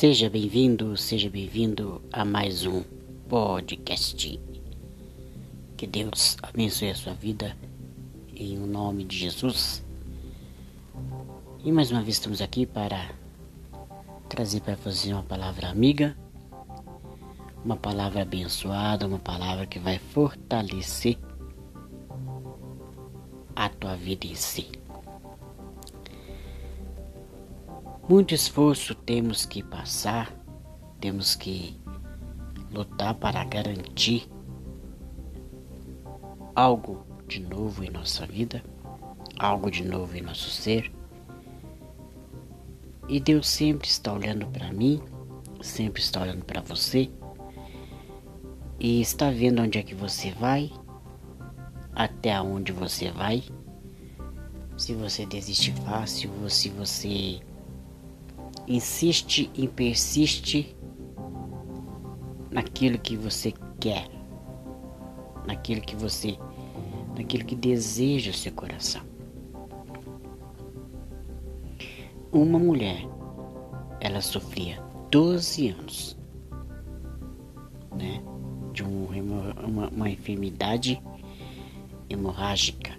Seja bem-vindo, seja bem-vindo a mais um podcast. Que Deus abençoe a sua vida em nome de Jesus. E mais uma vez estamos aqui para trazer para você uma palavra amiga, uma palavra abençoada, uma palavra que vai fortalecer a tua vida em si. Muito esforço temos que passar, temos que lutar para garantir algo de novo em nossa vida, algo de novo em nosso ser. E Deus sempre está olhando para mim, sempre está olhando para você e está vendo onde é que você vai, até onde você vai. Se você desiste fácil ou se você insiste e persiste naquilo que você quer, naquilo que você, naquilo que deseja o seu coração. Uma mulher, ela sofria 12 anos, né, de um, uma, uma enfermidade hemorrágica.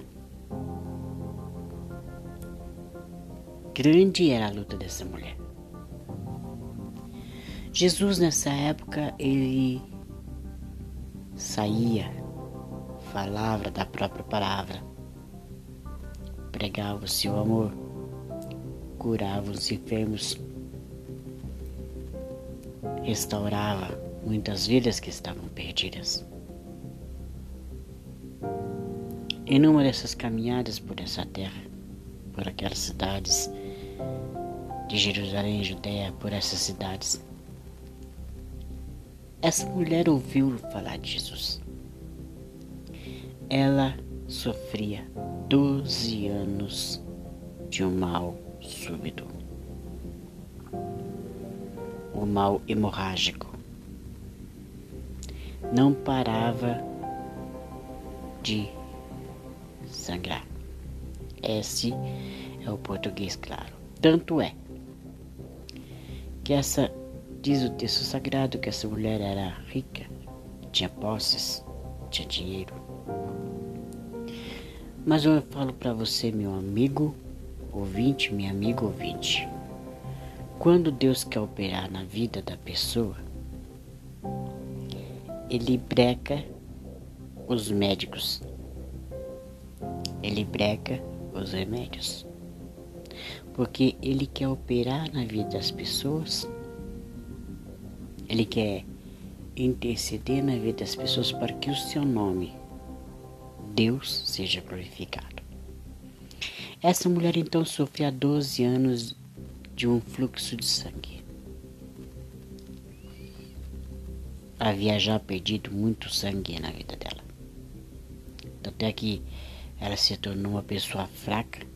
Grande era a luta dessa mulher. Jesus nessa época ele saía, falava da própria palavra, pregava o seu amor, curava os enfermos, restaurava muitas vidas que estavam perdidas. Em numa dessas caminhadas por essa terra, por aquelas cidades de Jerusalém, Judéia, por essas cidades, essa mulher ouviu falar de Jesus. Ela sofria 12 anos de um mal súbito. O mal hemorrágico. Não parava de sangrar. Esse é o português claro. Tanto é que essa Diz o texto sagrado que essa mulher era rica, tinha posses, tinha dinheiro. Mas eu falo para você, meu amigo ouvinte, minha amiga ouvinte, quando Deus quer operar na vida da pessoa, Ele breca os médicos, Ele breca os remédios, porque Ele quer operar na vida das pessoas ele quer interceder na vida das pessoas para que o seu nome, Deus, seja glorificado. Essa mulher então sofreu há 12 anos de um fluxo de sangue. Havia já perdido muito sangue na vida dela. Até que ela se tornou uma pessoa fraca,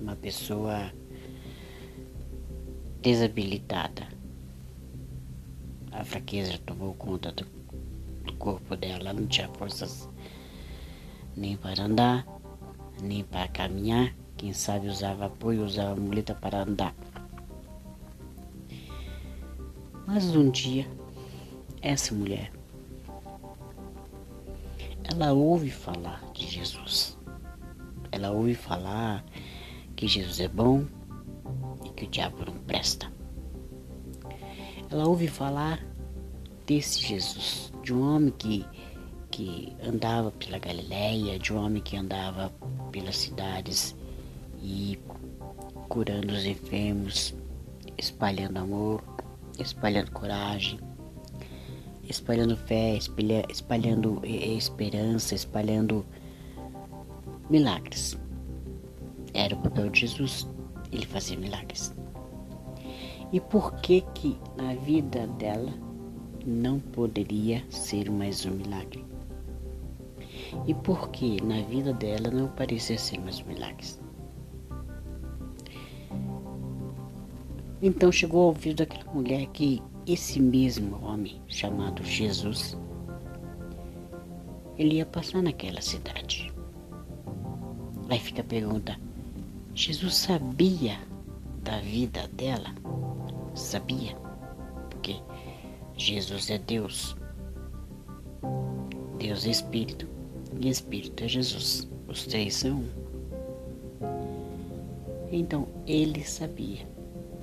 uma pessoa desabilitada a fraqueza tomou conta do, do corpo dela, não tinha forças nem para andar, nem para caminhar. Quem sabe usava apoio, usava muleta para andar. Mas um dia, essa mulher, ela ouve falar de Jesus. Ela ouve falar que Jesus é bom e que o diabo não presta. Ela ouve falar desse Jesus, de um homem que, que andava pela Galileia, de um homem que andava pelas cidades e curando os enfermos, espalhando amor, espalhando coragem, espalhando fé, espalhando esperança, espalhando milagres. Era o papel de Jesus, ele fazia milagres. E por que que na vida dela não poderia ser mais um milagre? E por que na vida dela não parecia ser mais um milagre? Então chegou ao ouvido daquela mulher que esse mesmo homem chamado Jesus ele ia passar naquela cidade. Aí fica a pergunta: Jesus sabia da vida dela? sabia. Jesus é Deus. Deus é Espírito e Espírito é Jesus. Os três são um. Então ele sabia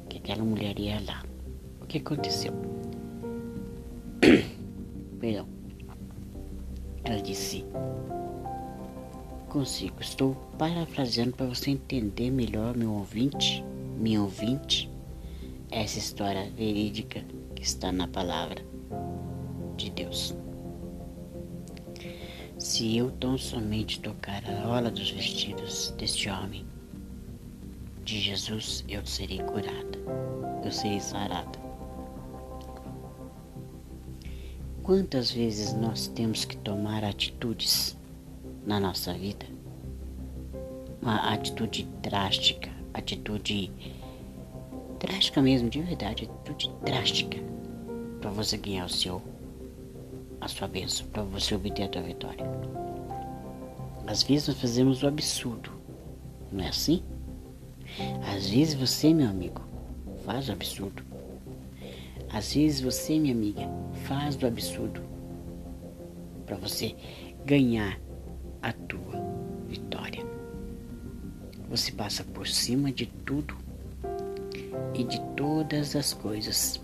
que aquela mulher ia lá. O que aconteceu? Perdão. Ela disse: Consigo, estou parafraseando para você entender melhor, meu ouvinte, minha ouvinte, essa história verídica que está na palavra de Deus. Se eu tão somente tocar a orla dos vestidos deste homem, de Jesus, eu serei curada, eu serei sarada. Quantas vezes nós temos que tomar atitudes na nossa vida? Uma atitude drástica, atitude drástica mesmo, de verdade, atitude drástica para você ganhar o seu a sua bênção, para você obter a tua vitória. Às vezes nós fazemos o absurdo, não é assim? Às vezes você, meu amigo, faz o absurdo. Às vezes você, minha amiga, faz do absurdo para você ganhar a tua vitória. Você passa por cima de tudo e de todas as coisas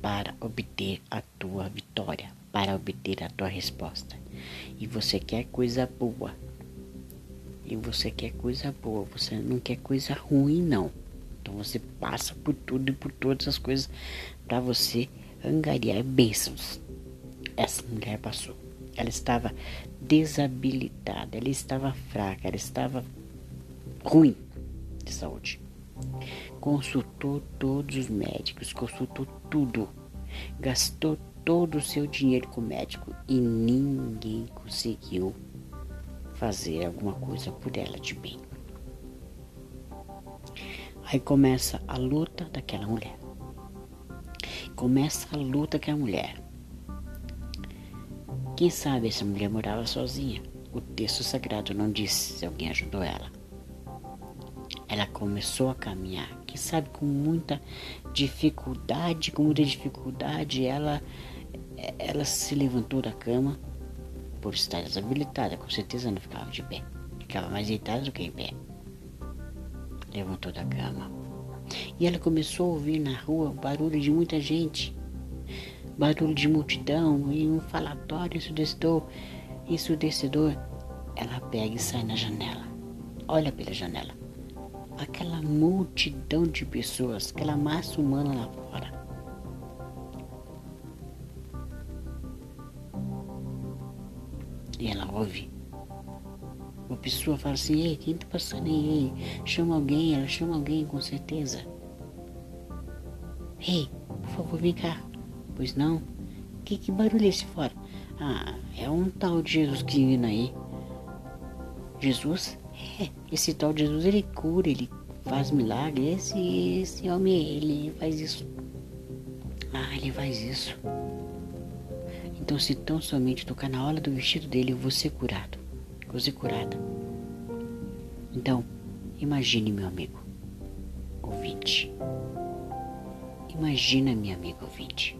para obter a tua vitória, para obter a tua resposta. E você quer coisa boa. E você quer coisa boa, você não quer coisa ruim não. Então você passa por tudo e por todas as coisas para você angariar bênçãos. Essa mulher passou. Ela estava desabilitada, ela estava fraca, ela estava ruim de saúde. Consultou todos os médicos, consultou tudo. Gastou todo o seu dinheiro com o médico e ninguém conseguiu fazer alguma coisa por ela de bem. Aí começa a luta daquela mulher. Começa a luta com a mulher. Quem sabe essa mulher morava sozinha. O texto sagrado não disse se alguém ajudou ela. Ela começou a caminhar, quem sabe com muita dificuldade, com muita dificuldade, ela, ela se levantou da cama por estar desabilitada, com certeza não ficava de pé, ficava mais deitada do que em pé. Levantou da cama e ela começou a ouvir na rua barulho de muita gente, barulho de multidão e um falatório ensurdecedor, ensurdecedor. Ela pega e sai na janela, olha pela janela aquela multidão de pessoas, aquela massa humana lá fora. E ela ouve. Uma pessoa fala assim, ei, quem tá passando aí? Chama alguém, ela chama alguém com certeza. Ei, por favor, vem cá. Pois não? Que, que barulho é esse fora? Ah, é um tal de Jesus que vindo aí. Jesus? É, esse tal Jesus, ele cura, ele faz milagre. Esse, esse homem, ele faz isso. Ah, ele faz isso. Então, se tão somente tocar na hora do vestido dele, eu vou ser curado. Vou ser curada. Então, imagine, meu amigo, ouvinte. Imagina, minha amiga ouvinte.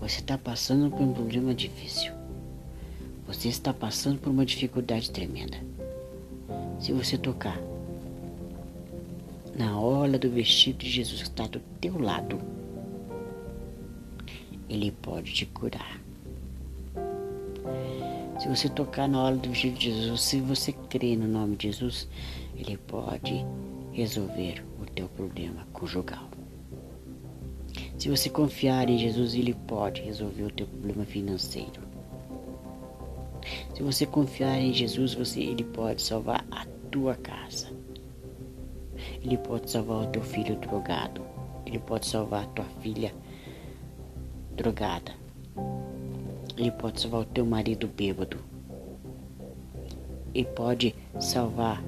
Você está passando por um problema difícil. Você está passando por uma dificuldade tremenda. Se você tocar na orla do vestido de Jesus que está do teu lado, Ele pode te curar. Se você tocar na orla do vestido de Jesus, se você crê no nome de Jesus, Ele pode resolver o teu problema conjugal. Se você confiar em Jesus, Ele pode resolver o teu problema financeiro. Se você confiar em Jesus, você, Ele pode salvar a tua casa. Ele pode salvar o teu filho drogado. Ele pode salvar a tua filha drogada. Ele pode salvar o teu marido bêbado. Ele pode salvar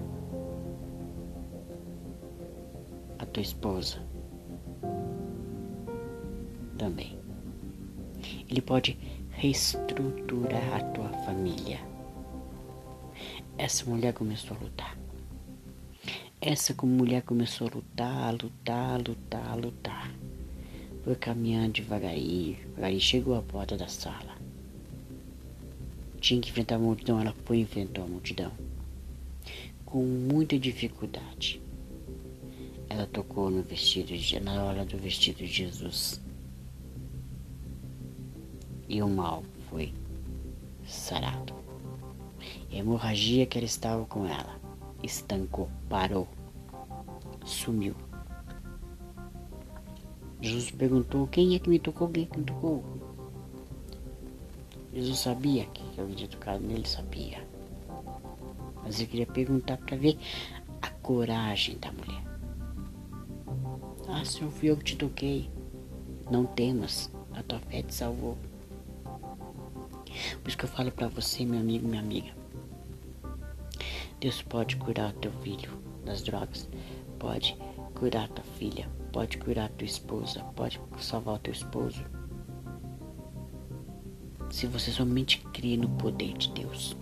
a tua esposa também. Ele pode reestruturar a tua família. Essa mulher começou a lutar. Essa mulher começou a lutar, lutar, lutar, lutar. foi caminhando devagarinho, devagarinho, chegou à porta da sala. Tinha que enfrentar a multidão, ela foi enfrentou a multidão. Com muita dificuldade. Ela tocou no vestido na hora do vestido de Jesus. E o mal foi sarado. A hemorragia que ela estava com ela estancou, parou, sumiu. Jesus perguntou: Quem é que me tocou? Quem é que me tocou? Jesus sabia que eu havia tocado nele, sabia. Mas eu queria perguntar para ver a coragem da mulher. Ah, Senhor, fui eu que te toquei. Não temas, a tua fé te salvou. Por isso que eu falo para você, meu amigo, minha amiga. Deus pode curar teu filho das drogas, pode curar tua filha, pode curar tua esposa, pode salvar teu esposo. Se você somente crê no poder de Deus.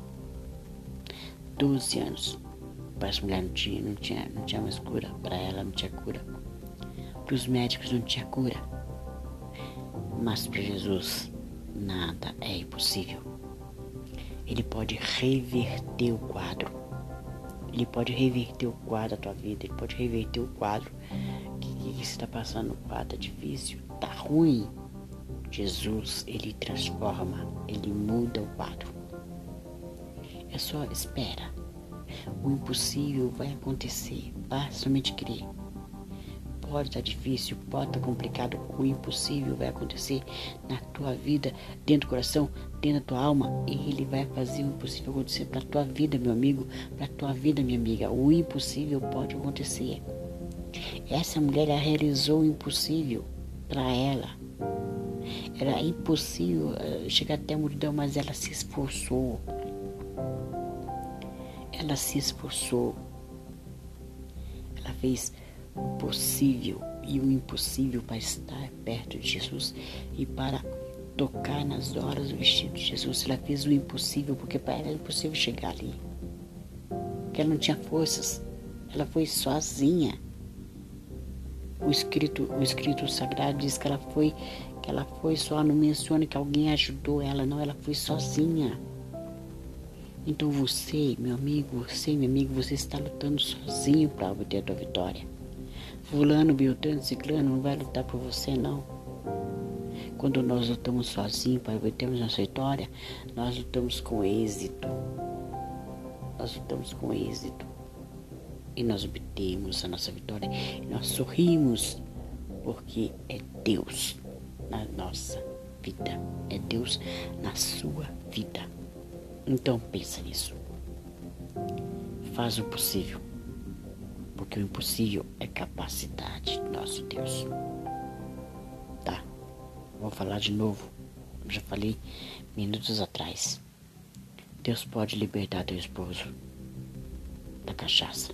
12 anos. Para essa mulher não tinha, não tinha, não tinha mais cura. Para ela não tinha cura. Para os médicos não tinha cura. Mas para Jesus nada é impossível. Ele pode reverter o quadro. Ele pode reverter o quadro da tua vida. Ele pode reverter o quadro que, que, você está passando. O quadro é difícil, tá ruim. Jesus, ele transforma, ele muda o quadro. É só espera. O impossível vai acontecer. Basta somente crer pode estar difícil, pode estar complicado, o impossível vai acontecer na tua vida, dentro do coração, dentro da tua alma, e ele vai fazer o impossível acontecer para tua vida, meu amigo, para tua vida, minha amiga. O impossível pode acontecer. Essa mulher realizou o impossível para ela. Era impossível eh, chegar até a multidão, mas ela se esforçou. Ela se esforçou. Ela fez possível e o impossível para estar perto de Jesus e para tocar nas horas do vestido de Jesus. Ela fez o impossível porque para ela era impossível chegar ali. Porque ela não tinha forças. Ela foi sozinha. O escrito, o escrito sagrado diz que ela foi que ela foi só, não menciona que alguém ajudou ela, não, ela foi sozinha. Então você, meu amigo, você, meu amigo, você está lutando sozinho para obter a tua vitória. Fulano, Beltrano, Ciclano não vai lutar por você, não. Quando nós lutamos sozinhos para obtermos nossa vitória, nós lutamos com êxito. Nós lutamos com êxito. E nós obtemos a nossa vitória. E nós sorrimos, porque é Deus na nossa vida. É Deus na sua vida. Então pensa nisso. Faz o possível porque o impossível é capacidade do nosso Deus. Tá? Vou falar de novo. Já falei minutos atrás. Deus pode libertar teu esposo da cachaça.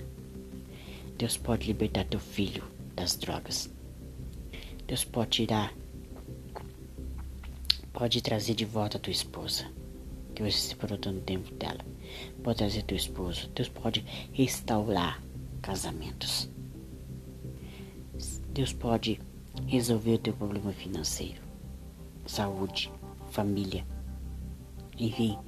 Deus pode libertar teu filho das drogas. Deus pode tirar, pode trazer de volta tua esposa, que você se separou no tempo dela. Pode trazer teu esposo. Deus pode restaurar casamentos. Deus pode resolver o teu problema financeiro, saúde, família. Enfim,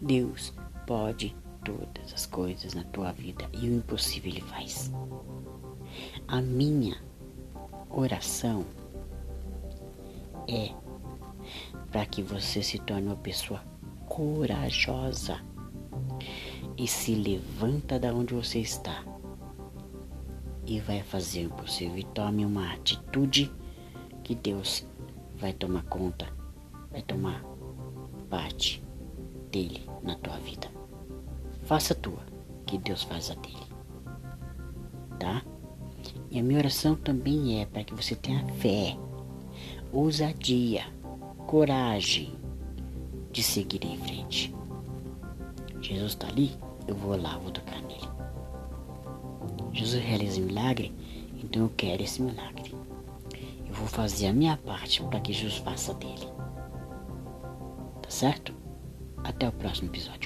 Deus pode todas as coisas na tua vida e o impossível Ele faz. A minha oração é para que você se torne uma pessoa corajosa e se levanta da onde você está e vai fazer o impossível. E tome uma atitude que Deus vai tomar conta, vai tomar parte dele na tua vida. Faça a tua, que Deus faz a dele. Tá? E a minha oração também é para que você tenha fé, ousadia, coragem de seguir em frente. Jesus está ali, eu vou lá, vou tocar nele. Jesus realiza milagre, então eu quero esse milagre. Eu vou fazer a minha parte para que Jesus faça dele. Tá certo? Até o próximo episódio.